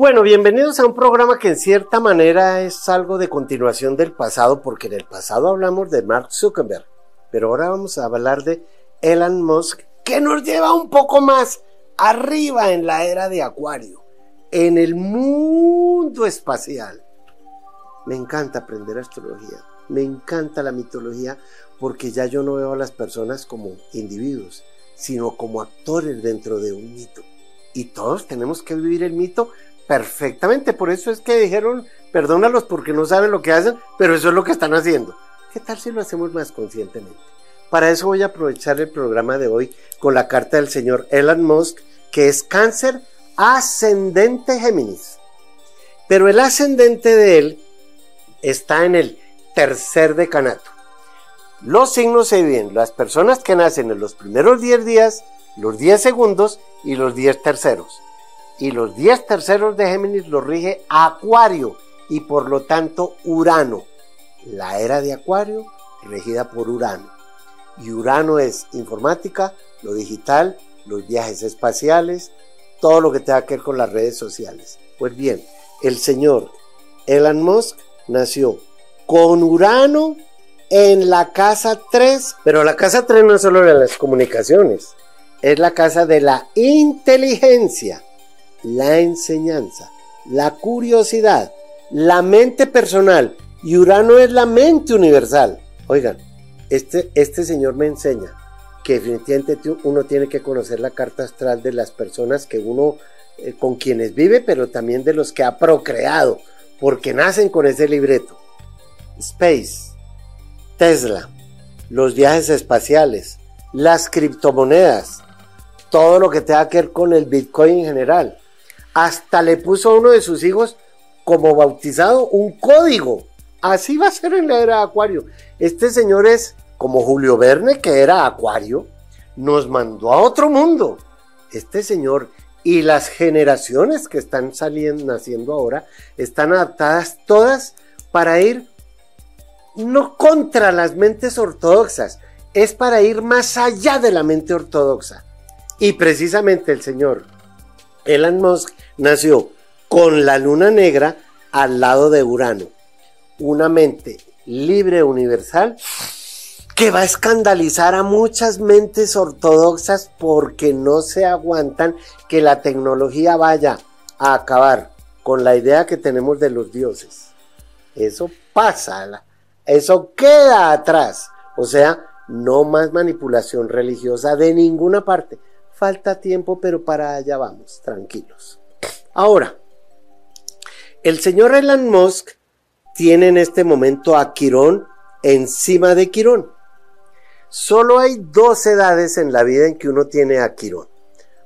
Bueno, bienvenidos a un programa que en cierta manera es algo de continuación del pasado, porque en el pasado hablamos de Mark Zuckerberg, pero ahora vamos a hablar de Elon Musk, que nos lleva un poco más arriba en la era de Acuario, en el mundo espacial. Me encanta aprender astrología, me encanta la mitología, porque ya yo no veo a las personas como individuos, sino como actores dentro de un mito. Y todos tenemos que vivir el mito perfectamente. Por eso es que dijeron, perdónalos porque no saben lo que hacen, pero eso es lo que están haciendo. ¿Qué tal si lo hacemos más conscientemente? Para eso voy a aprovechar el programa de hoy con la carta del señor Elon Musk, que es cáncer ascendente Géminis. Pero el ascendente de él está en el tercer decanato. Los signos se dividen, las personas que nacen en los primeros 10 días, los 10 segundos y los 10 terceros y los 10 terceros de Géminis los rige Acuario y por lo tanto Urano. La era de Acuario regida por Urano. Y Urano es informática, lo digital, los viajes espaciales, todo lo que tenga que ver con las redes sociales. Pues bien, el señor Elon Musk nació con Urano en la casa 3, pero la casa 3 no es solo de las comunicaciones, es la casa de la inteligencia la enseñanza, la curiosidad, la mente personal y Urano es la mente universal. Oigan, este, este señor me enseña que definitivamente uno tiene que conocer la carta astral de las personas que uno, eh, con quienes vive, pero también de los que ha procreado, porque nacen con ese libreto. Space, Tesla, los viajes espaciales, las criptomonedas, todo lo que tenga que ver con el Bitcoin en general, hasta le puso a uno de sus hijos como bautizado un código. Así va a ser en la era de Acuario. Este señor es como Julio Verne, que era Acuario, nos mandó a otro mundo. Este señor y las generaciones que están saliendo, naciendo ahora, están adaptadas todas para ir no contra las mentes ortodoxas, es para ir más allá de la mente ortodoxa. Y precisamente el señor Elon Musk nació con la luna negra al lado de Urano. Una mente libre universal que va a escandalizar a muchas mentes ortodoxas porque no se aguantan que la tecnología vaya a acabar con la idea que tenemos de los dioses. Eso pasa, eso queda atrás. O sea, no más manipulación religiosa de ninguna parte. Falta tiempo, pero para allá vamos, tranquilos. Ahora, el señor Elon Musk tiene en este momento a Quirón encima de Quirón. Solo hay dos edades en la vida en que uno tiene a Quirón.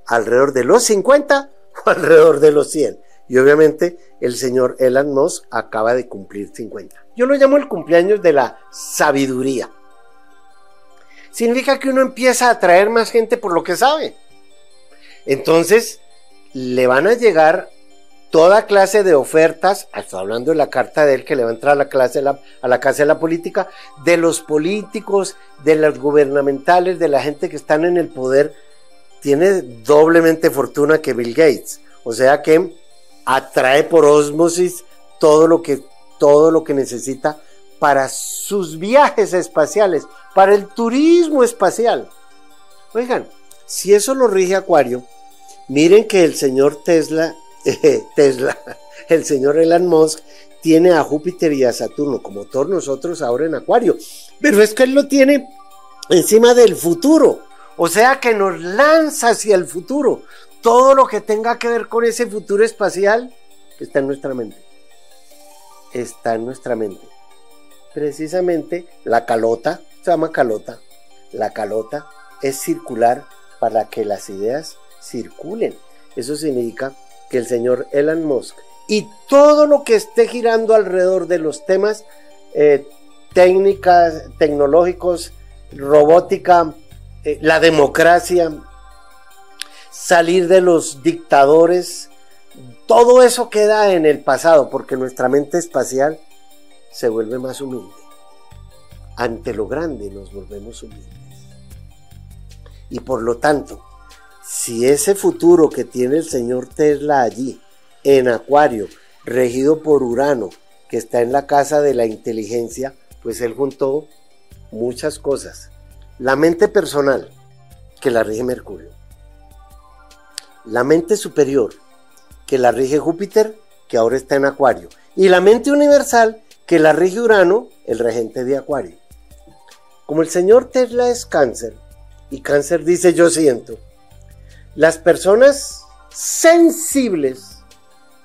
Alrededor de los 50 o alrededor de los 100. Y obviamente el señor Elon Musk acaba de cumplir 50. Yo lo llamo el cumpleaños de la sabiduría. Significa que uno empieza a atraer más gente por lo que sabe. Entonces, le van a llegar toda clase de ofertas, estoy hablando de la carta de él que le va a entrar a la, clase a la casa de la política, de los políticos, de los gubernamentales, de la gente que están en el poder, tiene doblemente fortuna que Bill Gates. O sea que atrae por ósmosis todo lo que, todo lo que necesita para sus viajes espaciales, para el turismo espacial. Oigan, si eso lo rige Acuario, Miren que el señor Tesla, Tesla, el señor Elon Musk, tiene a Júpiter y a Saturno, como todos nosotros ahora en Acuario. Pero es que él lo tiene encima del futuro. O sea que nos lanza hacia el futuro. Todo lo que tenga que ver con ese futuro espacial está en nuestra mente. Está en nuestra mente. Precisamente la calota, se llama calota. La calota es circular para que las ideas circulen. Eso significa que el señor Elon Musk y todo lo que esté girando alrededor de los temas eh, técnicas, tecnológicos, robótica, eh, la democracia, salir de los dictadores, todo eso queda en el pasado porque nuestra mente espacial se vuelve más humilde. Ante lo grande nos volvemos humildes. Y por lo tanto, si ese futuro que tiene el señor Tesla allí en Acuario, regido por Urano, que está en la casa de la inteligencia, pues él juntó muchas cosas. La mente personal, que la rige Mercurio. La mente superior, que la rige Júpiter, que ahora está en Acuario. Y la mente universal, que la rige Urano, el regente de Acuario. Como el señor Tesla es cáncer, y cáncer dice yo siento, las personas sensibles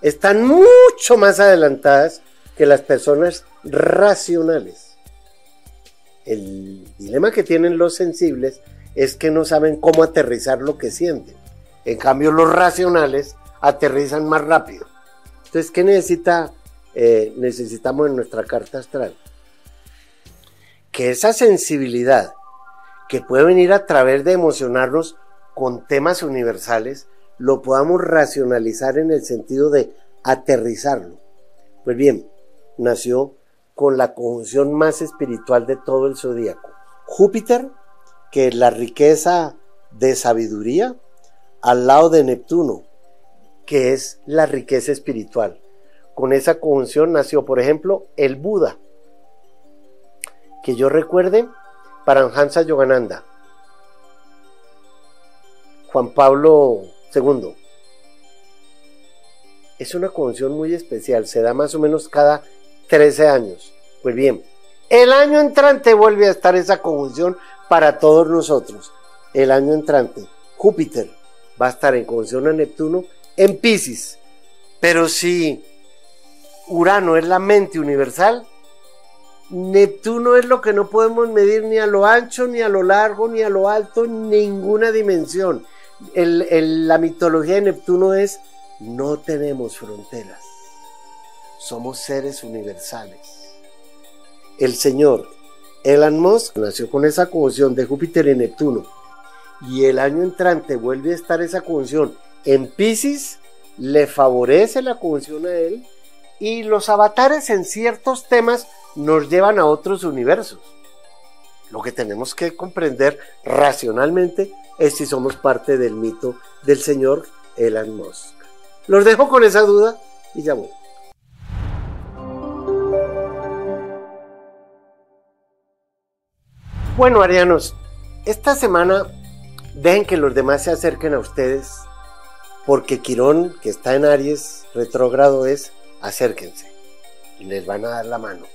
están mucho más adelantadas que las personas racionales. El dilema que tienen los sensibles es que no saben cómo aterrizar lo que sienten. En cambio, los racionales aterrizan más rápido. Entonces, ¿qué necesita, eh, necesitamos en nuestra carta astral? Que esa sensibilidad que puede venir a través de emocionarnos con temas universales, lo podamos racionalizar en el sentido de aterrizarlo. Pues bien, nació con la conjunción más espiritual de todo el zodíaco. Júpiter, que es la riqueza de sabiduría, al lado de Neptuno, que es la riqueza espiritual. Con esa conjunción nació, por ejemplo, el Buda. Que yo recuerde, Paramhansa Yogananda, Juan Pablo II. Es una conjunción muy especial, se da más o menos cada 13 años. Pues bien, el año entrante vuelve a estar esa conjunción para todos nosotros. El año entrante, Júpiter va a estar en conjunción a Neptuno en Pisces. Pero si Urano es la mente universal, Neptuno es lo que no podemos medir ni a lo ancho, ni a lo largo, ni a lo alto, ninguna dimensión. la mitología de Neptuno es no tenemos fronteras, somos seres universales. El señor Elon Musk nació con esa conjunción de Júpiter y Neptuno y el año entrante vuelve a estar esa conjunción en Pisces, le favorece la conjunción a él y los avatares en ciertos temas nos llevan a otros universos. Lo que tenemos que comprender racionalmente es si somos parte del mito del señor Elon Musk. Los dejo con esa duda y ya voy. Bueno, arianos, esta semana dejen que los demás se acerquen a ustedes, porque Quirón, que está en Aries, retrógrado es, acérquense les van a dar la mano.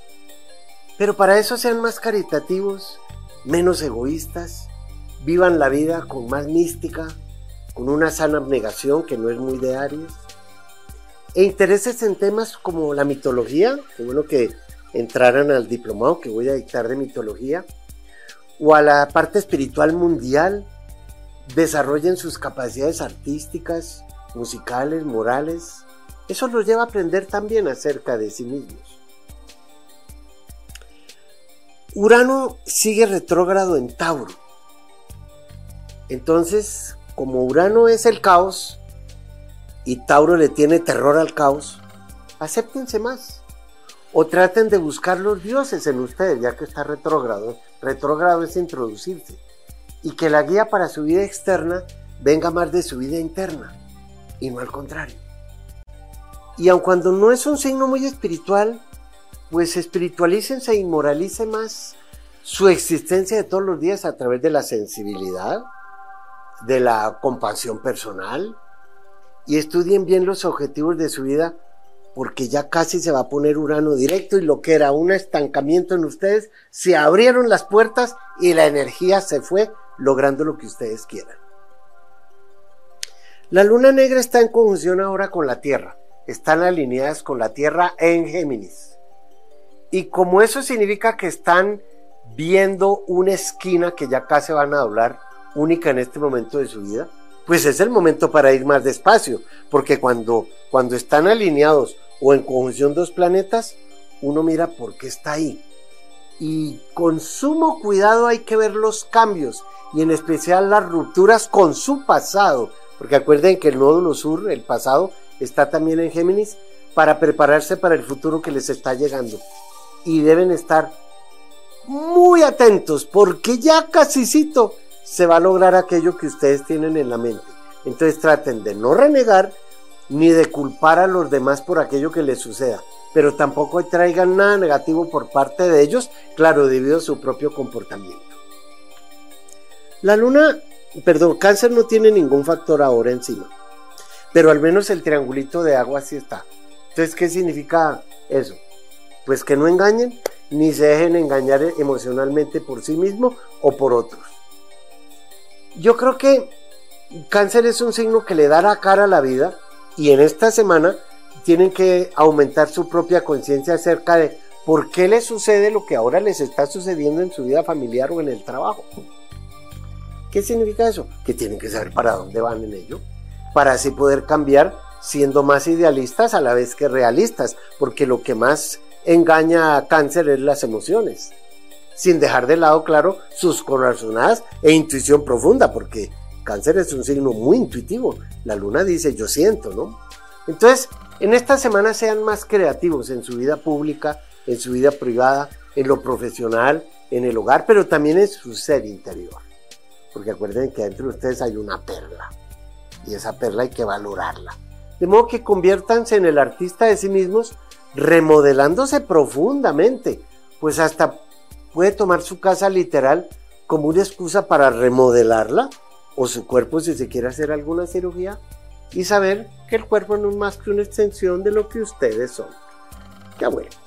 Pero para eso sean más caritativos, menos egoístas, vivan la vida con más mística, con una sana abnegación que no es muy de Aries, e intereses en temas como la mitología, que bueno que entraran al diplomado que voy a dictar de mitología, o a la parte espiritual mundial, desarrollen sus capacidades artísticas, musicales, morales. Eso los lleva a aprender también acerca de sí mismos. Urano sigue retrógrado en Tauro. Entonces, como Urano es el caos y Tauro le tiene terror al caos, acéptense más. O traten de buscar los dioses en ustedes, ya que está retrógrado. Retrógrado es introducirse. Y que la guía para su vida externa venga más de su vida interna y no al contrario. Y aun cuando no es un signo muy espiritual, pues espiritualícense y moralicen más su existencia de todos los días a través de la sensibilidad, de la compasión personal y estudien bien los objetivos de su vida porque ya casi se va a poner Urano directo y lo que era un estancamiento en ustedes, se abrieron las puertas y la energía se fue logrando lo que ustedes quieran. La luna negra está en conjunción ahora con la Tierra, están alineadas con la Tierra en Géminis. Y como eso significa que están viendo una esquina que ya casi van a doblar, única en este momento de su vida, pues es el momento para ir más despacio, porque cuando, cuando están alineados o en conjunción dos planetas, uno mira por qué está ahí. Y con sumo cuidado hay que ver los cambios y en especial las rupturas con su pasado, porque acuerden que el nódulo sur, el pasado, está también en Géminis para prepararse para el futuro que les está llegando y deben estar muy atentos porque ya casicito se va a lograr aquello que ustedes tienen en la mente. Entonces traten de no renegar ni de culpar a los demás por aquello que les suceda, pero tampoco traigan nada negativo por parte de ellos, claro, debido a su propio comportamiento. La luna, perdón, cáncer no tiene ningún factor ahora encima, pero al menos el triangulito de agua sí está. Entonces, ¿qué significa eso? Pues que no engañen ni se dejen engañar emocionalmente por sí mismo o por otros. Yo creo que cáncer es un signo que le dará cara a la vida y en esta semana tienen que aumentar su propia conciencia acerca de por qué les sucede lo que ahora les está sucediendo en su vida familiar o en el trabajo. ¿Qué significa eso? Que tienen que saber para dónde van en ello, para así poder cambiar siendo más idealistas a la vez que realistas, porque lo que más engaña a cáncer es las emociones, sin dejar de lado, claro, sus corazonadas e intuición profunda, porque cáncer es un signo muy intuitivo. La luna dice yo siento, ¿no? Entonces, en esta semana sean más creativos en su vida pública, en su vida privada, en lo profesional, en el hogar, pero también en su ser interior. Porque acuerden que dentro de ustedes hay una perla. Y esa perla hay que valorarla. De modo que conviértanse en el artista de sí mismos, remodelándose profundamente. Pues hasta puede tomar su casa literal como una excusa para remodelarla, o su cuerpo si se quiere hacer alguna cirugía, y saber que el cuerpo no es más que una extensión de lo que ustedes son. Qué bueno.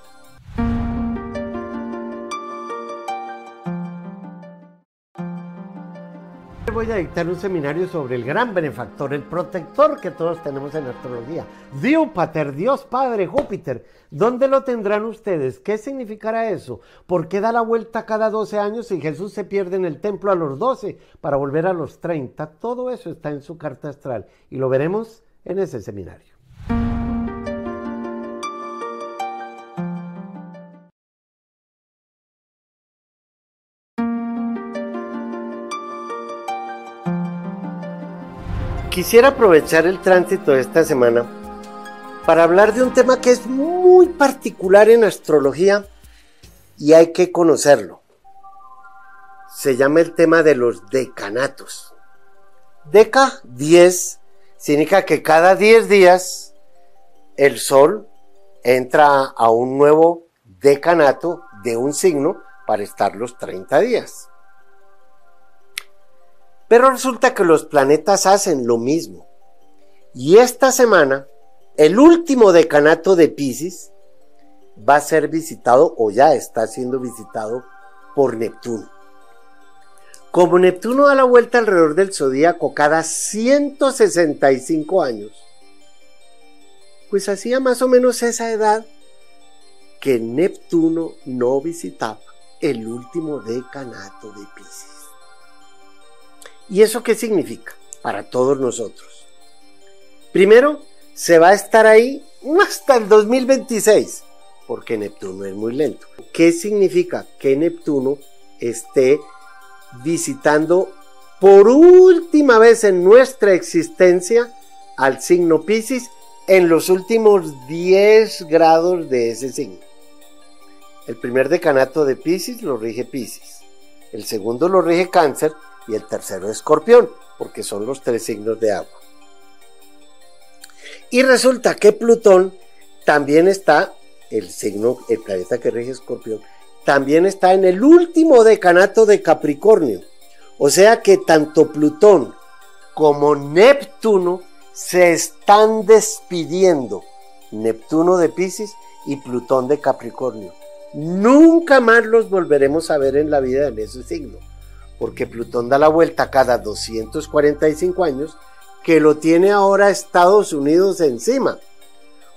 Voy a dictar un seminario sobre el gran benefactor, el protector que todos tenemos en astrología. Dios Pater, Dios Padre, Júpiter. ¿Dónde lo tendrán ustedes? ¿Qué significará eso? ¿Por qué da la vuelta cada 12 años y Jesús se pierde en el templo a los 12 para volver a los 30? Todo eso está en su carta astral y lo veremos en ese seminario. Quisiera aprovechar el tránsito de esta semana para hablar de un tema que es muy particular en astrología y hay que conocerlo. Se llama el tema de los decanatos. Deca 10 significa que cada 10 días el Sol entra a un nuevo decanato de un signo para estar los 30 días. Pero resulta que los planetas hacen lo mismo. Y esta semana, el último decanato de Pisces va a ser visitado o ya está siendo visitado por Neptuno. Como Neptuno da la vuelta alrededor del zodíaco cada 165 años, pues hacía más o menos esa edad que Neptuno no visitaba el último decanato de Pisces. ¿Y eso qué significa para todos nosotros? Primero, se va a estar ahí hasta el 2026, porque Neptuno es muy lento. ¿Qué significa que Neptuno esté visitando por última vez en nuestra existencia al signo Pisces en los últimos 10 grados de ese signo? El primer decanato de Pisces lo rige Pisces, el segundo lo rige Cáncer y el tercero escorpión, porque son los tres signos de agua. Y resulta que Plutón también está, el signo, el planeta que rige escorpión, también está en el último decanato de Capricornio. O sea que tanto Plutón como Neptuno se están despidiendo. Neptuno de Pisces y Plutón de Capricornio. Nunca más los volveremos a ver en la vida en ese signo porque Plutón da la vuelta cada 245 años, que lo tiene ahora Estados Unidos encima,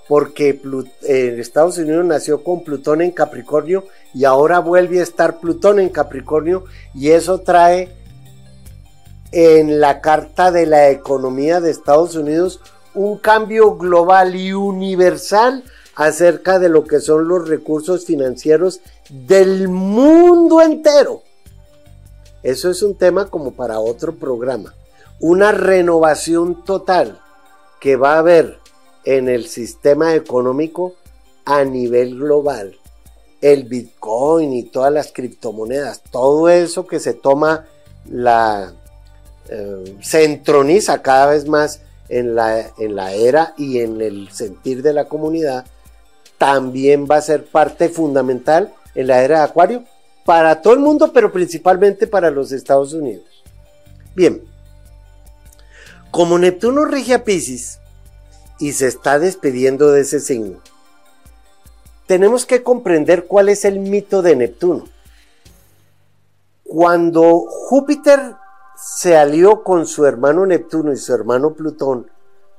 porque eh, Estados Unidos nació con Plutón en Capricornio y ahora vuelve a estar Plutón en Capricornio y eso trae en la carta de la economía de Estados Unidos un cambio global y universal acerca de lo que son los recursos financieros del mundo entero. Eso es un tema como para otro programa. Una renovación total que va a haber en el sistema económico a nivel global. El Bitcoin y todas las criptomonedas, todo eso que se toma la... Eh, se entroniza cada vez más en la, en la era y en el sentir de la comunidad, también va a ser parte fundamental en la era de Acuario para todo el mundo, pero principalmente para los Estados Unidos. Bien, como Neptuno rige a Pisces y se está despidiendo de ese signo, tenemos que comprender cuál es el mito de Neptuno. Cuando Júpiter se alió con su hermano Neptuno y su hermano Plutón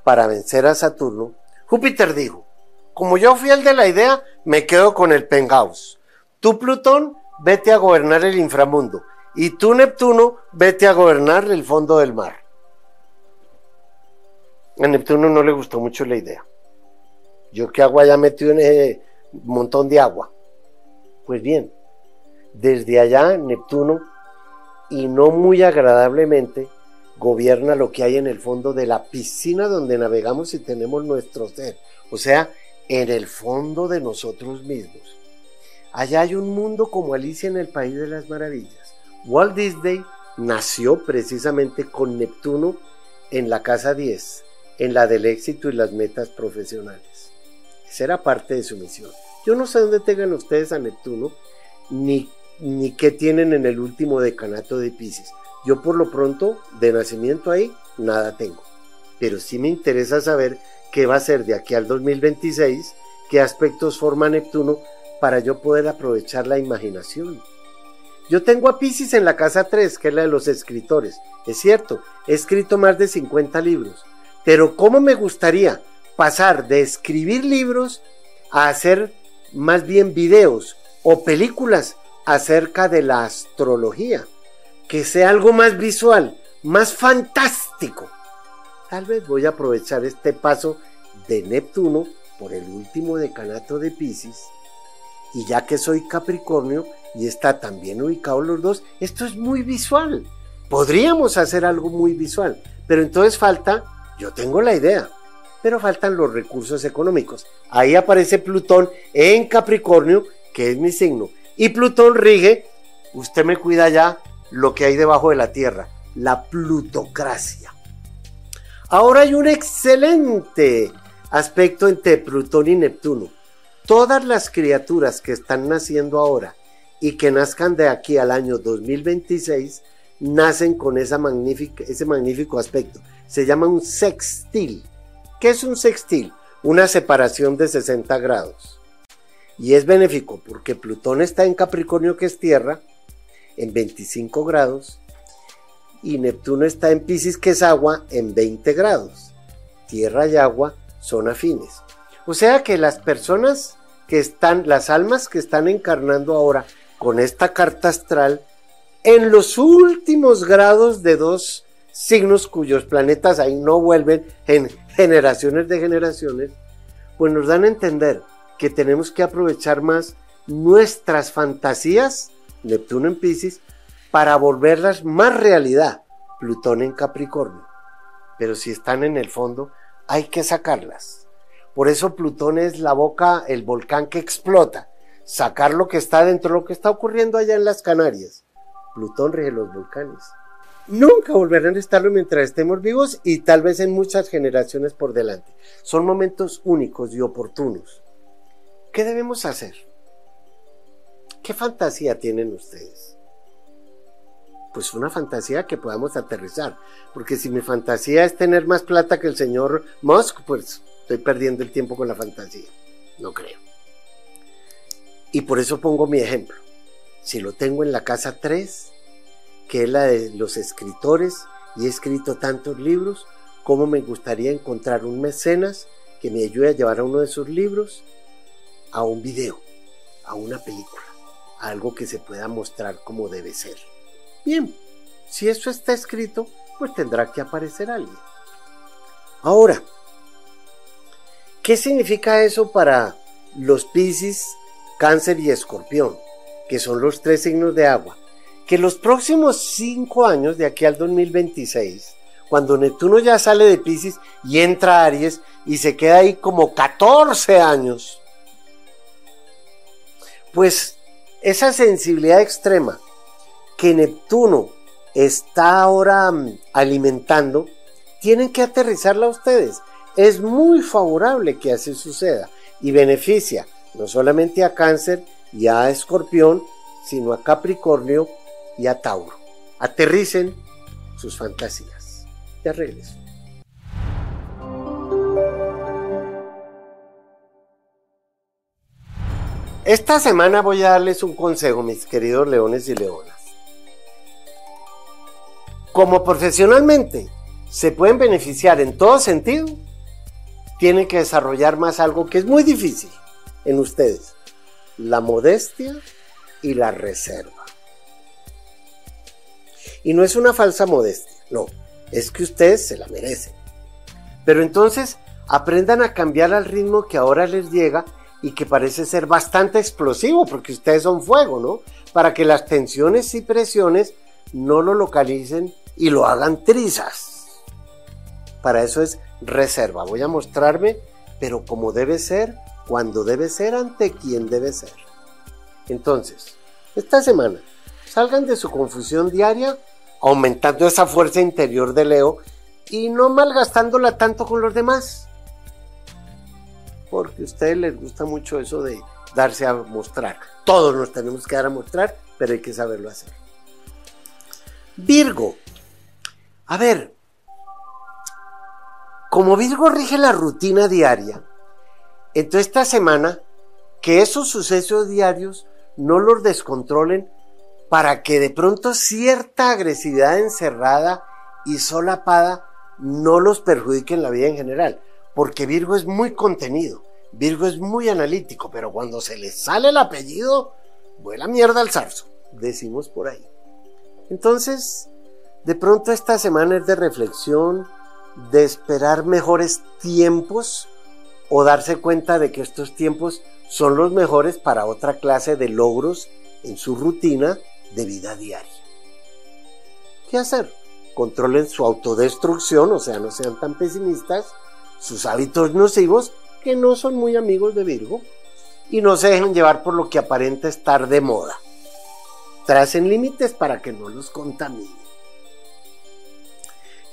para vencer a Saturno, Júpiter dijo, como yo fui el de la idea, me quedo con el penthouse. Tú, Plutón, vete a gobernar el inframundo. Y tú, Neptuno, vete a gobernar el fondo del mar. A Neptuno no le gustó mucho la idea. Yo qué agua ya metido en ese montón de agua. Pues bien, desde allá Neptuno, y no muy agradablemente, gobierna lo que hay en el fondo de la piscina donde navegamos y tenemos nuestro ser. O sea, en el fondo de nosotros mismos. Allá hay un mundo como Alicia en el País de las Maravillas. Walt Disney nació precisamente con Neptuno en la casa 10, en la del éxito y las metas profesionales. Esa era parte de su misión. Yo no sé dónde tengan ustedes a Neptuno, ni, ni qué tienen en el último decanato de Pisces. Yo por lo pronto, de nacimiento ahí, nada tengo. Pero sí me interesa saber qué va a ser de aquí al 2026, qué aspectos forma Neptuno para yo poder aprovechar la imaginación. Yo tengo a Pisces en la casa 3, que es la de los escritores. Es cierto, he escrito más de 50 libros, pero ¿cómo me gustaría pasar de escribir libros a hacer más bien videos o películas acerca de la astrología? Que sea algo más visual, más fantástico. Tal vez voy a aprovechar este paso de Neptuno por el último decanato de Pisces y ya que soy Capricornio y está también ubicado los dos, esto es muy visual. Podríamos hacer algo muy visual, pero entonces falta, yo tengo la idea, pero faltan los recursos económicos. Ahí aparece Plutón en Capricornio, que es mi signo, y Plutón rige, usted me cuida ya lo que hay debajo de la Tierra, la plutocracia. Ahora hay un excelente aspecto entre Plutón y Neptuno todas las criaturas que están naciendo ahora y que nazcan de aquí al año 2026, nacen con ese magnífico aspecto. Se llama un sextil. ¿Qué es un sextil? Una separación de 60 grados. Y es benéfico porque Plutón está en Capricornio, que es tierra, en 25 grados, y Neptuno está en Pisces, que es agua, en 20 grados. Tierra y agua son afines. O sea que las personas que están, las almas que están encarnando ahora con esta carta astral, en los últimos grados de dos signos cuyos planetas ahí no vuelven en generaciones de generaciones, pues nos dan a entender que tenemos que aprovechar más nuestras fantasías, Neptuno en Pisces, para volverlas más realidad, Plutón en Capricornio. Pero si están en el fondo, hay que sacarlas. Por eso Plutón es la boca, el volcán que explota. Sacar lo que está dentro, lo que está ocurriendo allá en las Canarias. Plutón rige los volcanes. Nunca volverán a estarlo mientras estemos vivos y tal vez en muchas generaciones por delante. Son momentos únicos y oportunos. ¿Qué debemos hacer? ¿Qué fantasía tienen ustedes? Pues una fantasía que podamos aterrizar. Porque si mi fantasía es tener más plata que el señor Musk, pues Estoy perdiendo el tiempo con la fantasía. No creo. Y por eso pongo mi ejemplo. Si lo tengo en la casa 3, que es la de los escritores, y he escrito tantos libros, ¿cómo me gustaría encontrar un mecenas que me ayude a llevar a uno de sus libros a un video, a una película, a algo que se pueda mostrar como debe ser? Bien, si eso está escrito, pues tendrá que aparecer alguien. Ahora, ¿Qué significa eso para los Piscis, Cáncer y Escorpión, que son los tres signos de agua? Que los próximos cinco años, de aquí al 2026, cuando Neptuno ya sale de Piscis y entra a Aries y se queda ahí como 14 años, pues esa sensibilidad extrema que Neptuno está ahora mm, alimentando tienen que aterrizarla ustedes. Es muy favorable que así suceda y beneficia no solamente a cáncer y a escorpión, sino a Capricornio y a Tauro. Aterricen sus fantasías. Ya regreso. Esta semana voy a darles un consejo, mis queridos leones y leonas. Como profesionalmente se pueden beneficiar en todo sentido, tienen que desarrollar más algo que es muy difícil en ustedes, la modestia y la reserva. Y no es una falsa modestia, no, es que ustedes se la merecen. Pero entonces aprendan a cambiar al ritmo que ahora les llega y que parece ser bastante explosivo porque ustedes son fuego, ¿no? Para que las tensiones y presiones no lo localicen y lo hagan trizas. Para eso es reserva. Voy a mostrarme, pero como debe ser, cuando debe ser, ante quien debe ser. Entonces, esta semana, salgan de su confusión diaria, aumentando esa fuerza interior de Leo y no malgastándola tanto con los demás porque a ustedes les gusta mucho eso de darse a mostrar. Todos nos tenemos que dar a mostrar, pero hay que saberlo hacer. Virgo. A ver, como Virgo rige la rutina diaria, entonces esta semana, que esos sucesos diarios no los descontrolen para que de pronto cierta agresividad encerrada y solapada no los perjudique en la vida en general porque Virgo es muy contenido, Virgo es muy analítico, pero cuando se le sale el apellido, vuela mierda al zarzo, decimos por ahí. Entonces, de pronto esta semana es de reflexión, de esperar mejores tiempos o darse cuenta de que estos tiempos son los mejores para otra clase de logros en su rutina de vida diaria. ¿Qué hacer? Controlen su autodestrucción, o sea, no sean tan pesimistas sus hábitos nocivos que no son muy amigos de Virgo y no se dejen llevar por lo que aparenta estar de moda. Tracen límites para que no los contamine.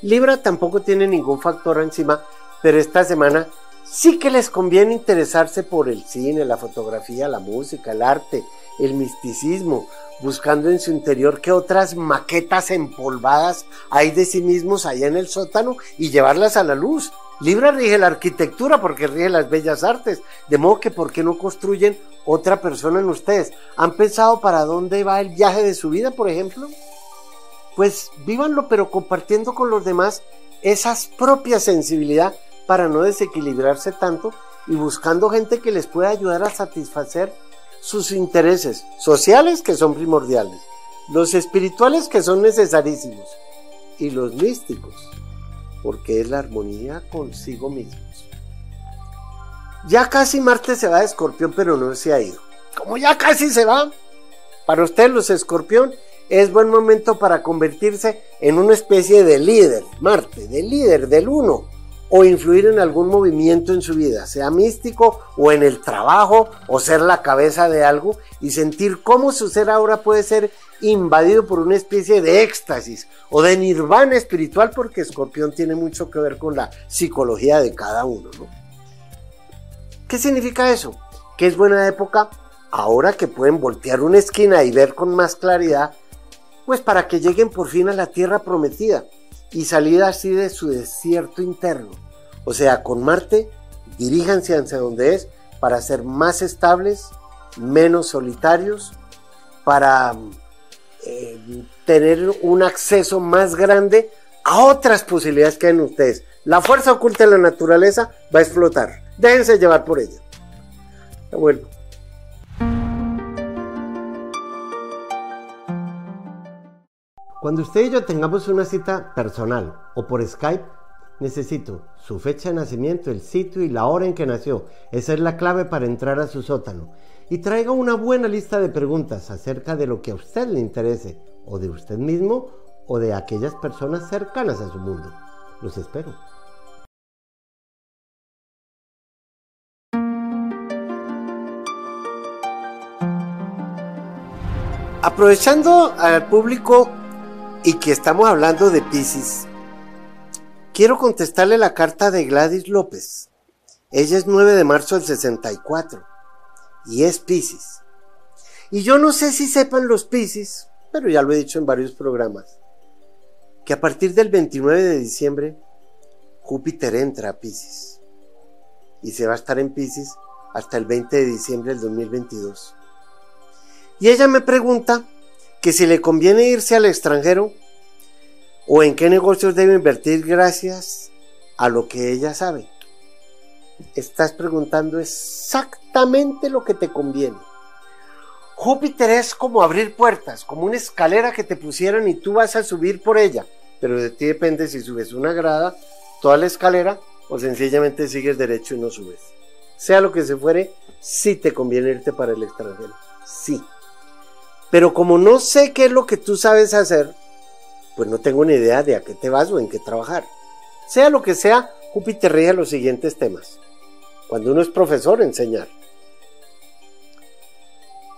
Libra tampoco tiene ningún factor encima, pero esta semana sí que les conviene interesarse por el cine, la fotografía, la música, el arte, el misticismo, buscando en su interior que otras maquetas empolvadas hay de sí mismos allá en el sótano y llevarlas a la luz Libra rige la arquitectura porque rige las bellas artes, de modo que ¿por qué no construyen otra persona en ustedes? ¿Han pensado para dónde va el viaje de su vida, por ejemplo? Pues vívanlo, pero compartiendo con los demás esa propia sensibilidad para no desequilibrarse tanto y buscando gente que les pueda ayudar a satisfacer sus intereses sociales que son primordiales, los espirituales que son necesarísimos y los místicos porque es la armonía consigo mismos. Ya casi Marte se va de escorpión, pero no se ha ido. Como ya casi se va, para ustedes los escorpión es buen momento para convertirse en una especie de líder, Marte, de líder del uno, o influir en algún movimiento en su vida, sea místico o en el trabajo, o ser la cabeza de algo, y sentir cómo su ser ahora puede ser invadido por una especie de éxtasis o de nirvana espiritual, porque Escorpión tiene mucho que ver con la psicología de cada uno. ¿no? ¿Qué significa eso? Que es buena época ahora que pueden voltear una esquina y ver con más claridad, pues para que lleguen por fin a la tierra prometida y salir así de su desierto interno. O sea, con Marte, diríjanse hacia donde es para ser más estables, menos solitarios, para eh, tener un acceso más grande a otras posibilidades que hay en ustedes. La fuerza oculta en la naturaleza va a explotar. Déjense llevar por ella. Ya Cuando usted y yo tengamos una cita personal o por Skype, necesito su fecha de nacimiento, el sitio y la hora en que nació. Esa es la clave para entrar a su sótano y traiga una buena lista de preguntas acerca de lo que a usted le interese, o de usted mismo, o de aquellas personas cercanas a su mundo. Los espero. Aprovechando al público y que estamos hablando de Pisces, quiero contestarle la carta de Gladys López. Ella es 9 de marzo del 64 y es Pisces. Y yo no sé si sepan los Pisces, pero ya lo he dicho en varios programas, que a partir del 29 de diciembre Júpiter entra a Pisces y se va a estar en Pisces hasta el 20 de diciembre del 2022. Y ella me pregunta que si le conviene irse al extranjero o en qué negocios debe invertir gracias a lo que ella sabe. Estás preguntando exactamente lo que te conviene. Júpiter es como abrir puertas, como una escalera que te pusieran y tú vas a subir por ella. Pero de ti depende si subes una grada, toda la escalera, o sencillamente sigues derecho y no subes. Sea lo que se fuere, sí te conviene irte para el extranjero. Sí. Pero como no sé qué es lo que tú sabes hacer, pues no tengo ni idea de a qué te vas o en qué trabajar. Sea lo que sea, Júpiter rige los siguientes temas. Cuando uno es profesor, enseñar.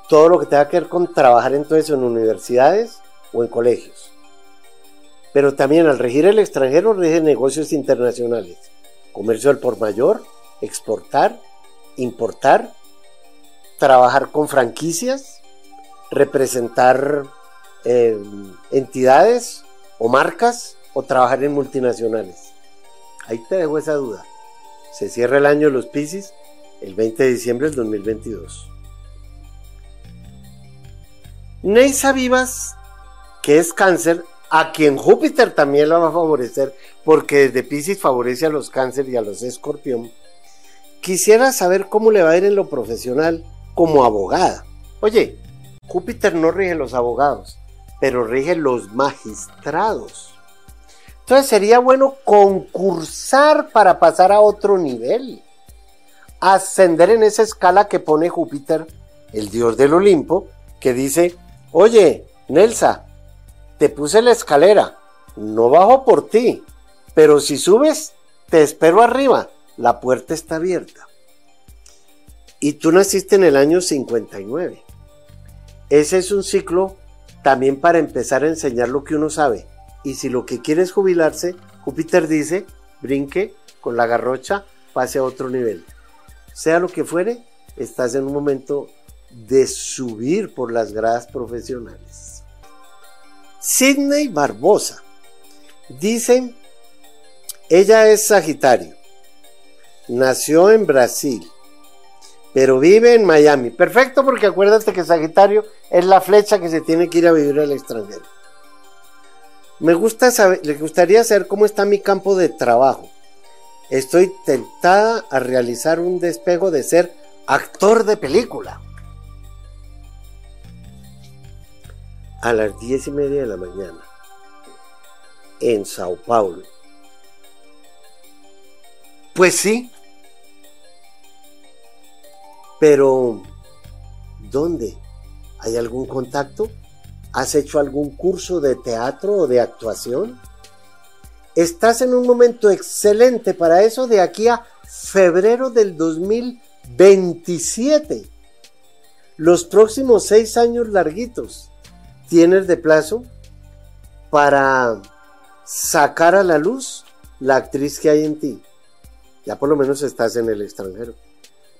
Todo lo que tenga que ver con trabajar entonces en universidades o en colegios. Pero también al regir el extranjero rige negocios internacionales. Comercio al por mayor, exportar, importar, trabajar con franquicias, representar eh, entidades o marcas o trabajar en multinacionales. Ahí te dejo esa duda. Se cierra el año de los Pisces el 20 de diciembre del 2022. Neisa Vivas, que es cáncer, a quien Júpiter también la va a favorecer, porque desde Pisces favorece a los cáncer y a los escorpión, quisiera saber cómo le va a ir en lo profesional como abogada. Oye, Júpiter no rige los abogados, pero rige los magistrados. Entonces sería bueno concursar para pasar a otro nivel. Ascender en esa escala que pone Júpiter, el dios del Olimpo, que dice, oye, Nelsa, te puse la escalera, no bajo por ti, pero si subes, te espero arriba, la puerta está abierta. Y tú naciste en el año 59. Ese es un ciclo también para empezar a enseñar lo que uno sabe. Y si lo que quiere es jubilarse, Júpiter dice, brinque con la garrocha, pase a otro nivel. Sea lo que fuere, estás en un momento de subir por las gradas profesionales. Sidney Barbosa dice, ella es Sagitario, nació en Brasil, pero vive en Miami. Perfecto porque acuérdate que Sagitario es la flecha que se tiene que ir a vivir al extranjero. Me gusta saber, le gustaría saber cómo está mi campo de trabajo. Estoy tentada a realizar un despejo de ser actor de película. A las diez y media de la mañana, en Sao Paulo. Pues sí, pero, ¿dónde? ¿Hay algún contacto? ¿Has hecho algún curso de teatro o de actuación? Estás en un momento excelente para eso de aquí a febrero del 2027. Los próximos seis años larguitos tienes de plazo para sacar a la luz la actriz que hay en ti. Ya por lo menos estás en el extranjero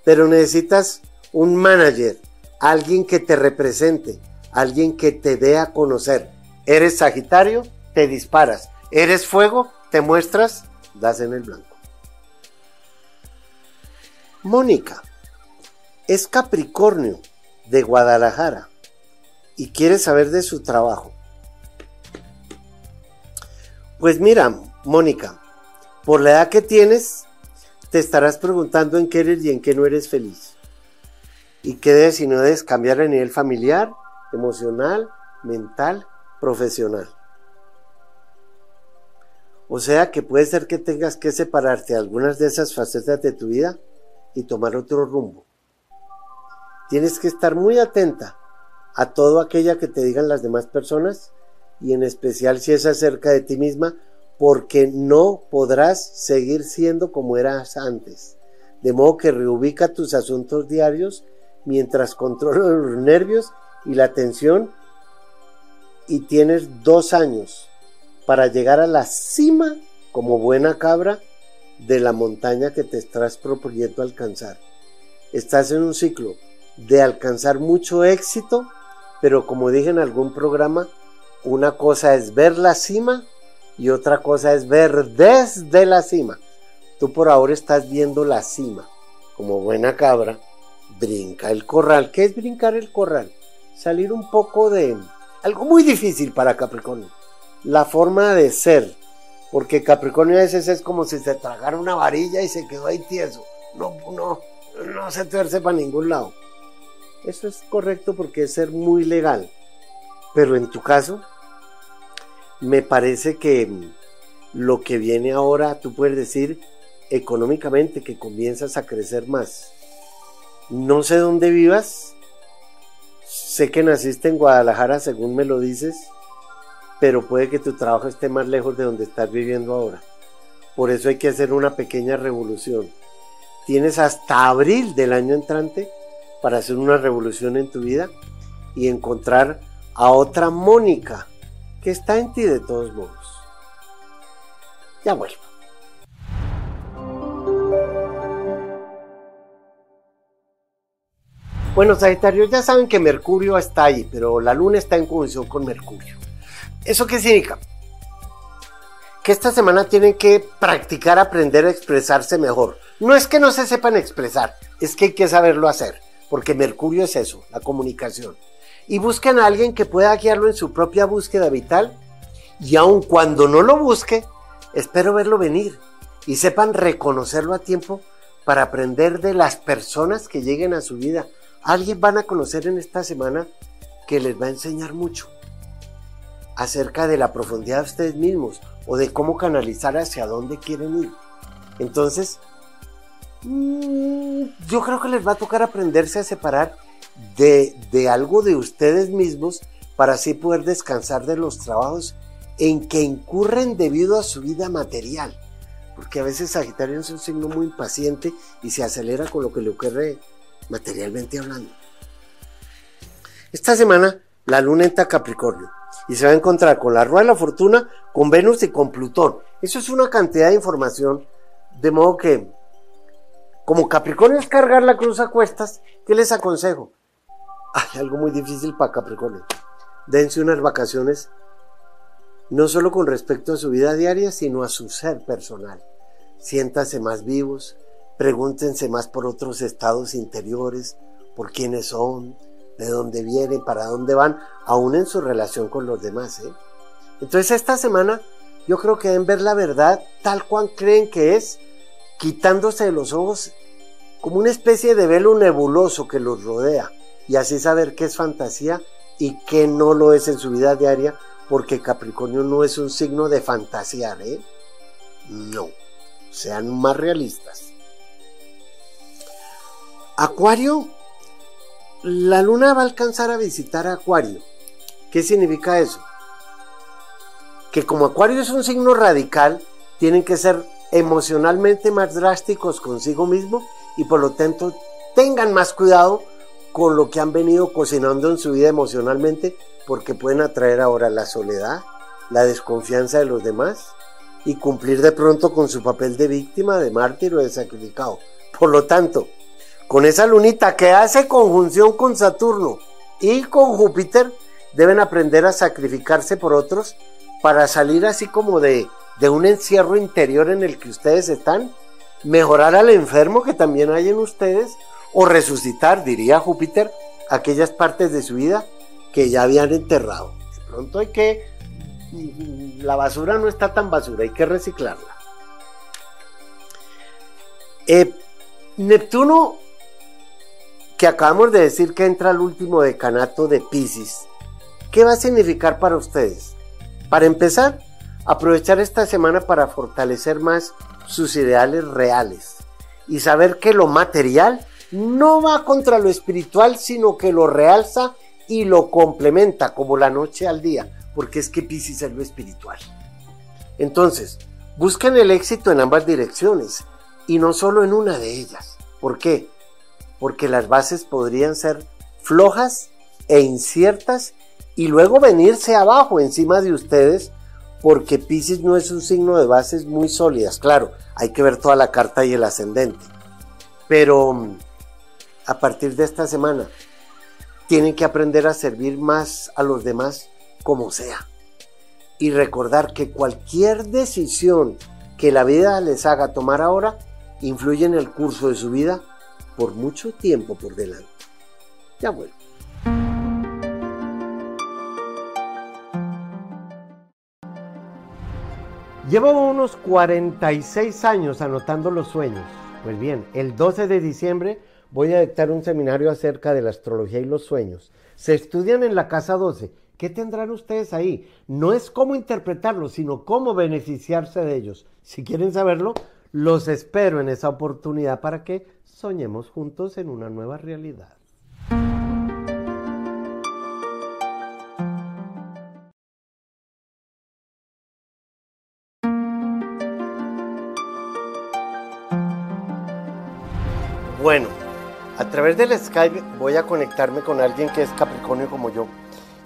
pero necesitas un manager, alguien que te represente, alguien que te dé a conocer. Eres Sagitario, te disparas. Eres fuego, te muestras, das en el blanco. Mónica es Capricornio de Guadalajara y quiere saber de su trabajo. Pues mira, Mónica, por la edad que tienes, te estarás preguntando en qué eres y en qué no eres feliz. Y qué debes y no debes cambiar a nivel familiar, emocional, mental, profesional. O sea que puede ser que tengas que separarte de algunas de esas facetas de tu vida y tomar otro rumbo. Tienes que estar muy atenta a todo aquello que te digan las demás personas y en especial si es acerca de ti misma porque no podrás seguir siendo como eras antes. De modo que reubica tus asuntos diarios mientras controlas los nervios y la tensión y tienes dos años para llegar a la cima como buena cabra de la montaña que te estás proponiendo alcanzar. Estás en un ciclo de alcanzar mucho éxito, pero como dije en algún programa, una cosa es ver la cima y otra cosa es ver desde la cima. Tú por ahora estás viendo la cima. Como buena cabra, brinca el corral. ¿Qué es brincar el corral? Salir un poco de algo muy difícil para Capricornio. La forma de ser. Porque Capricornio a veces es como si se tragara una varilla y se quedó ahí tieso. No, no, no se tuerce para ningún lado. Eso es correcto porque es ser muy legal. Pero en tu caso, me parece que lo que viene ahora, tú puedes decir económicamente que comienzas a crecer más. No sé dónde vivas, sé que naciste en Guadalajara según me lo dices, pero puede que tu trabajo esté más lejos de donde estás viviendo ahora. Por eso hay que hacer una pequeña revolución. Tienes hasta abril del año entrante para hacer una revolución en tu vida y encontrar a otra Mónica que está en ti de todos modos. Ya vuelvo. Bueno, Sagitario, ya saben que Mercurio está ahí, pero la Luna está en conjunción con Mercurio. ¿Eso qué significa? Que esta semana tienen que practicar aprender a expresarse mejor. No es que no se sepan expresar, es que hay que saberlo hacer, porque Mercurio es eso, la comunicación y busquen a alguien que pueda guiarlo en su propia búsqueda vital. Y aun cuando no lo busque, espero verlo venir y sepan reconocerlo a tiempo para aprender de las personas que lleguen a su vida. Alguien van a conocer en esta semana que les va a enseñar mucho acerca de la profundidad de ustedes mismos o de cómo canalizar hacia dónde quieren ir. Entonces, mm, yo creo que les va a tocar aprenderse a separar de, algo de ustedes mismos para así poder descansar de los trabajos en que incurren debido a su vida material. Porque a veces Sagitario es un signo muy impaciente y se acelera con lo que le ocurre materialmente hablando. Esta semana la luna entra Capricornio y se va a encontrar con la rueda de la fortuna, con Venus y con Plutón. Eso es una cantidad de información, de modo que, como Capricornio es cargar la cruz a cuestas, ¿qué les aconsejo? Hay algo muy difícil para Capricornio. Dense unas vacaciones, no solo con respecto a su vida diaria, sino a su ser personal. Siéntanse más vivos, pregúntense más por otros estados interiores, por quiénes son, de dónde vienen, para dónde van, aún en su relación con los demás. ¿eh? Entonces esta semana yo creo que deben ver la verdad tal cual creen que es, quitándose de los ojos como una especie de velo nebuloso que los rodea y así saber qué es fantasía y qué no lo es en su vida diaria, porque Capricornio no es un signo de fantasear, ¿eh? No, sean más realistas. Acuario, la luna va a alcanzar a visitar a Acuario. ¿Qué significa eso? Que como Acuario es un signo radical, tienen que ser emocionalmente más drásticos consigo mismo y por lo tanto tengan más cuidado con lo que han venido cocinando en su vida emocionalmente, porque pueden atraer ahora la soledad, la desconfianza de los demás y cumplir de pronto con su papel de víctima, de mártir o de sacrificado. Por lo tanto, con esa lunita que hace conjunción con Saturno y con Júpiter, deben aprender a sacrificarse por otros para salir así como de, de un encierro interior en el que ustedes están, mejorar al enfermo que también hay en ustedes o resucitar, diría Júpiter, aquellas partes de su vida que ya habían enterrado. De pronto hay que, la basura no está tan basura, hay que reciclarla. Eh, Neptuno, que acabamos de decir que entra al último decanato de Pisces, ¿qué va a significar para ustedes? Para empezar, aprovechar esta semana para fortalecer más sus ideales reales y saber que lo material no va contra lo espiritual, sino que lo realza y lo complementa como la noche al día, porque es que Pisces es lo espiritual. Entonces, busquen el éxito en ambas direcciones y no solo en una de ellas. ¿Por qué? Porque las bases podrían ser flojas e inciertas y luego venirse abajo encima de ustedes porque Pisces no es un signo de bases muy sólidas. Claro, hay que ver toda la carta y el ascendente. Pero a partir de esta semana, tienen que aprender a servir más a los demás como sea. Y recordar que cualquier decisión que la vida les haga tomar ahora influye en el curso de su vida por mucho tiempo por delante. Ya vuelvo. Llevo unos 46 años anotando los sueños. Pues bien, el 12 de diciembre voy a dictar un seminario acerca de la astrología y los sueños. Se estudian en la casa 12. ¿Qué tendrán ustedes ahí? No es cómo interpretarlos, sino cómo beneficiarse de ellos. Si quieren saberlo, los espero en esa oportunidad para que soñemos juntos en una nueva realidad. Bueno, a través del Skype voy a conectarme con alguien que es Capricornio como yo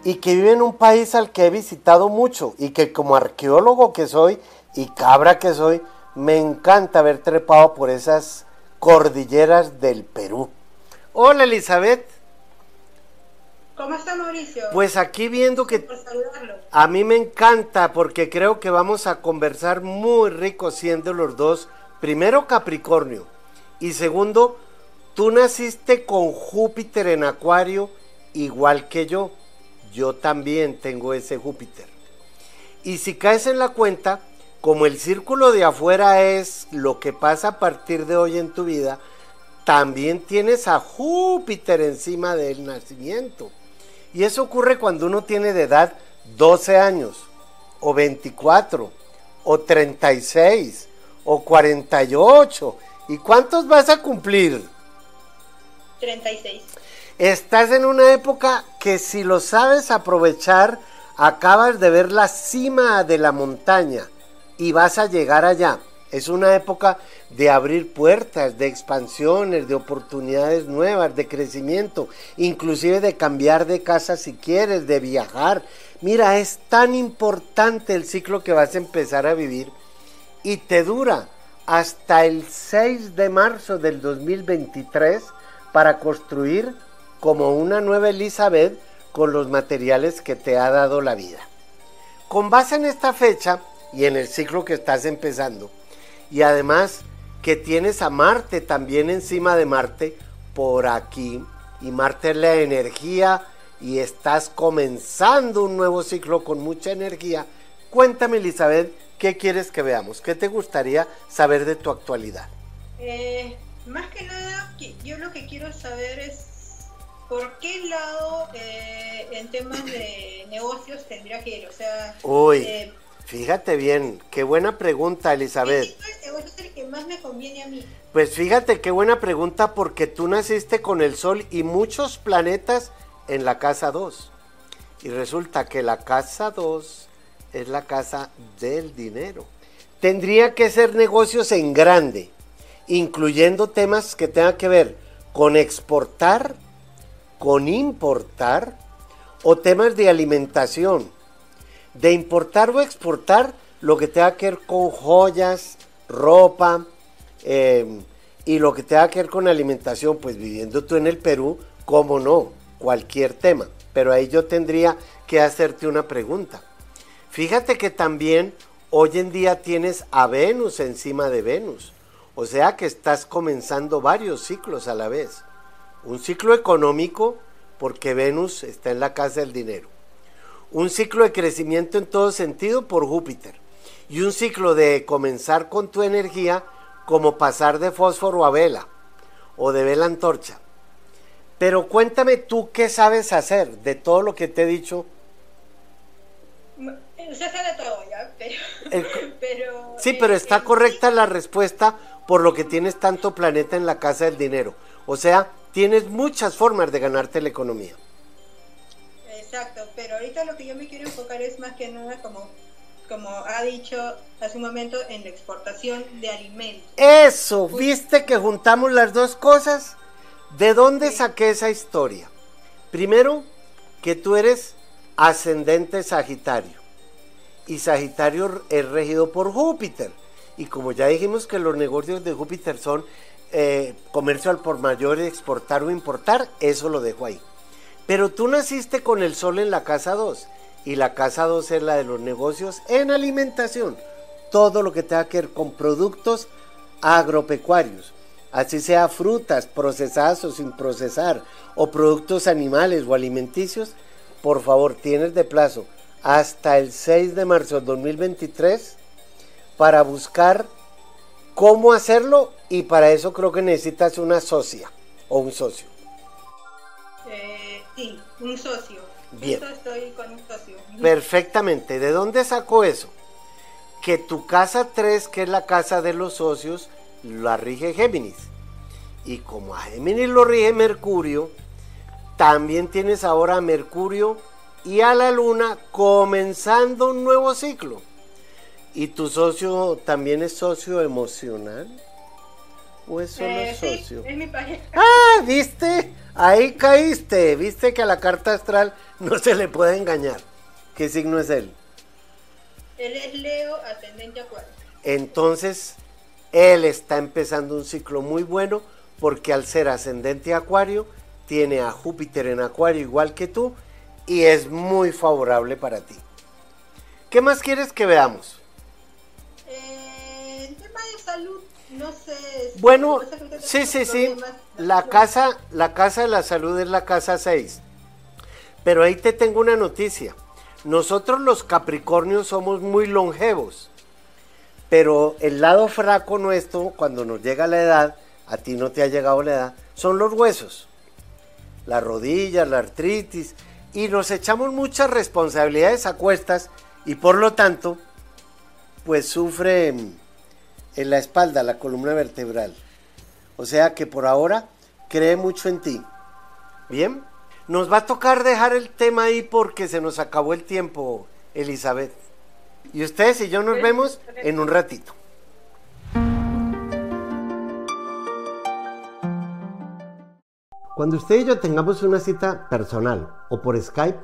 y que vive en un país al que he visitado mucho y que como arqueólogo que soy y cabra que soy, me encanta haber trepado por esas cordilleras del Perú. Hola Elizabeth. ¿Cómo está Mauricio? Pues aquí viendo que a mí me encanta porque creo que vamos a conversar muy rico siendo los dos, primero Capricornio y segundo Tú naciste con Júpiter en Acuario igual que yo. Yo también tengo ese Júpiter. Y si caes en la cuenta, como el círculo de afuera es lo que pasa a partir de hoy en tu vida, también tienes a Júpiter encima del nacimiento. Y eso ocurre cuando uno tiene de edad 12 años, o 24, o 36, o 48. ¿Y cuántos vas a cumplir? 36. Estás en una época que si lo sabes aprovechar, acabas de ver la cima de la montaña y vas a llegar allá. Es una época de abrir puertas, de expansiones, de oportunidades nuevas, de crecimiento, inclusive de cambiar de casa si quieres, de viajar. Mira, es tan importante el ciclo que vas a empezar a vivir y te dura hasta el 6 de marzo del 2023 para construir como una nueva Elizabeth con los materiales que te ha dado la vida. Con base en esta fecha y en el ciclo que estás empezando, y además que tienes a Marte también encima de Marte por aquí, y Marte es la energía y estás comenzando un nuevo ciclo con mucha energía, cuéntame Elizabeth, ¿qué quieres que veamos? ¿Qué te gustaría saber de tu actualidad? Eh, más que nada, yo lo que quiero saber es por qué lado eh, en temas de negocios tendría que ir. O sea, Uy, eh, fíjate bien, qué buena pregunta, Elizabeth. ¿Qué negocio es el que más me conviene a mí? Pues fíjate qué buena pregunta porque tú naciste con el Sol y muchos planetas en la casa 2. Y resulta que la casa 2 es la casa del dinero. Tendría que ser negocios en grande incluyendo temas que tengan que ver con exportar, con importar o temas de alimentación. De importar o exportar lo que tenga que ver con joyas, ropa em, y lo que tenga que ver con alimentación, pues viviendo tú en el Perú, cómo no, cualquier tema. Pero ahí yo tendría que hacerte una pregunta. Fíjate que también hoy en día tienes a Venus encima de Venus. O sea que estás comenzando varios ciclos a la vez. Un ciclo económico porque Venus está en la casa del dinero. Un ciclo de crecimiento en todo sentido por Júpiter. Y un ciclo de comenzar con tu energía como pasar de fósforo a vela o de vela antorcha. Pero cuéntame tú qué sabes hacer de todo lo que te he dicho. Se hace de todo ya, pero... sí, pero está correcta la respuesta por lo que tienes tanto planeta en la casa del dinero. O sea, tienes muchas formas de ganarte la economía. Exacto, pero ahorita lo que yo me quiero enfocar es más que nada como como ha dicho hace un momento, en la exportación de alimentos. Eso, ¿viste que juntamos las dos cosas? ¿De dónde saqué esa historia? Primero, que tú eres ascendente Sagitario y Sagitario es regido por Júpiter. Y como ya dijimos que los negocios de Júpiter son eh, comercio al por mayor, exportar o importar, eso lo dejo ahí. Pero tú naciste con el sol en la casa 2 y la casa 2 es la de los negocios en alimentación. Todo lo que tenga que ver con productos agropecuarios, así sea frutas procesadas o sin procesar, o productos animales o alimenticios, por favor, tienes de plazo hasta el 6 de marzo del 2023 para buscar cómo hacerlo y para eso creo que necesitas una socia o un socio. Eh, sí, un socio. Bien. estoy con un socio. Perfectamente. ¿De dónde sacó eso? Que tu casa 3, que es la casa de los socios, la rige Géminis. Y como a Géminis lo rige Mercurio, también tienes ahora a Mercurio y a la Luna comenzando un nuevo ciclo. ¿Y tu socio también es socio emocional? ¿O es solo Eh, sí, socio? es mi pareja. Ah, ¿viste? Ahí caíste. ¿Viste que a la carta astral no se le puede engañar? ¿Qué signo es él? Él es Leo, ascendente Acuario. Entonces, él está empezando un ciclo muy bueno porque al ser ascendente Acuario, tiene a Júpiter en Acuario igual que tú y es muy favorable para ti. ¿Qué más quieres que veamos? Salud, no sé. Bueno, sí, sí, sí. La casa, la casa de la salud es la casa 6. Pero ahí te tengo una noticia. Nosotros los Capricornios somos muy longevos. Pero el lado fraco nuestro, cuando nos llega la edad, a ti no te ha llegado la edad, son los huesos. Las rodillas, la artritis. Y nos echamos muchas responsabilidades a cuestas y por lo tanto, pues sufre en la espalda, la columna vertebral. O sea que por ahora cree mucho en ti. Bien, nos va a tocar dejar el tema ahí porque se nos acabó el tiempo, Elizabeth. Y ustedes y yo nos vemos en un ratito. Cuando usted y yo tengamos una cita personal o por Skype,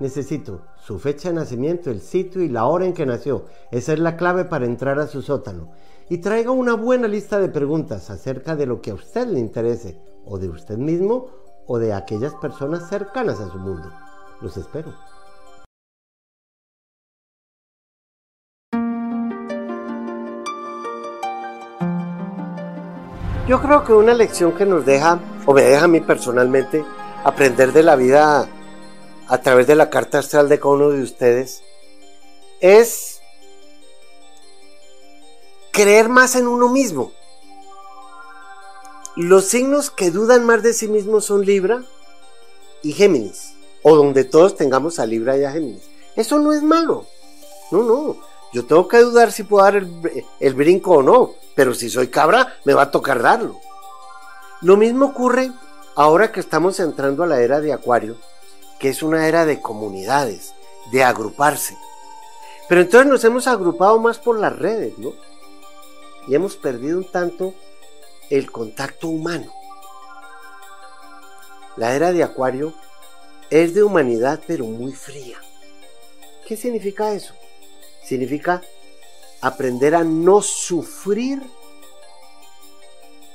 necesito su fecha de nacimiento, el sitio y la hora en que nació. Esa es la clave para entrar a su sótano. Y traiga una buena lista de preguntas acerca de lo que a usted le interese, o de usted mismo, o de aquellas personas cercanas a su mundo. Los espero. Yo creo que una lección que nos deja, o me deja a mí personalmente, aprender de la vida a través de la carta astral de cada uno de ustedes, es creer más en uno mismo. Los signos que dudan más de sí mismos son Libra y Géminis, o donde todos tengamos a Libra y a Géminis. Eso no es malo. No, no. Yo tengo que dudar si puedo dar el, el brinco o no, pero si soy cabra, me va a tocar darlo. Lo mismo ocurre ahora que estamos entrando a la era de Acuario, que es una era de comunidades, de agruparse. Pero entonces nos hemos agrupado más por las redes, ¿no? Y hemos perdido un tanto el contacto humano. La era de Acuario es de humanidad, pero muy fría. ¿Qué significa eso? Significa aprender a no sufrir,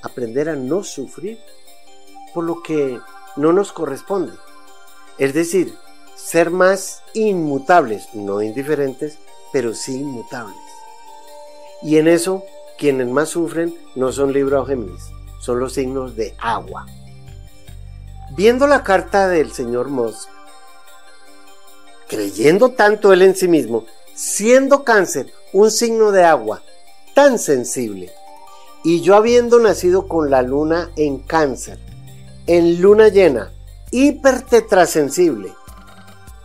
aprender a no sufrir por lo que no nos corresponde. Es decir, ser más inmutables, no indiferentes, pero sí inmutables. Y en eso, quienes más sufren no son Libra o Géminis, son los signos de agua. Viendo la carta del señor Musk, creyendo tanto él en sí mismo, siendo cáncer un signo de agua tan sensible, y yo habiendo nacido con la luna en cáncer, en luna llena, hipertetrasensible,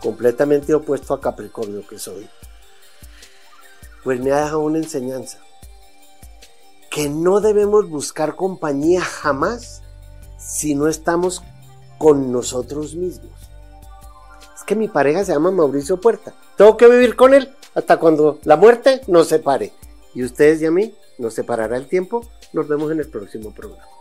completamente opuesto a Capricornio que soy, pues me ha dejado una enseñanza, que no debemos buscar compañía jamás si no estamos con nosotros mismos. Es que mi pareja se llama Mauricio Puerta. Tengo que vivir con él hasta cuando la muerte nos separe. Y ustedes y a mí nos separará el tiempo. Nos vemos en el próximo programa.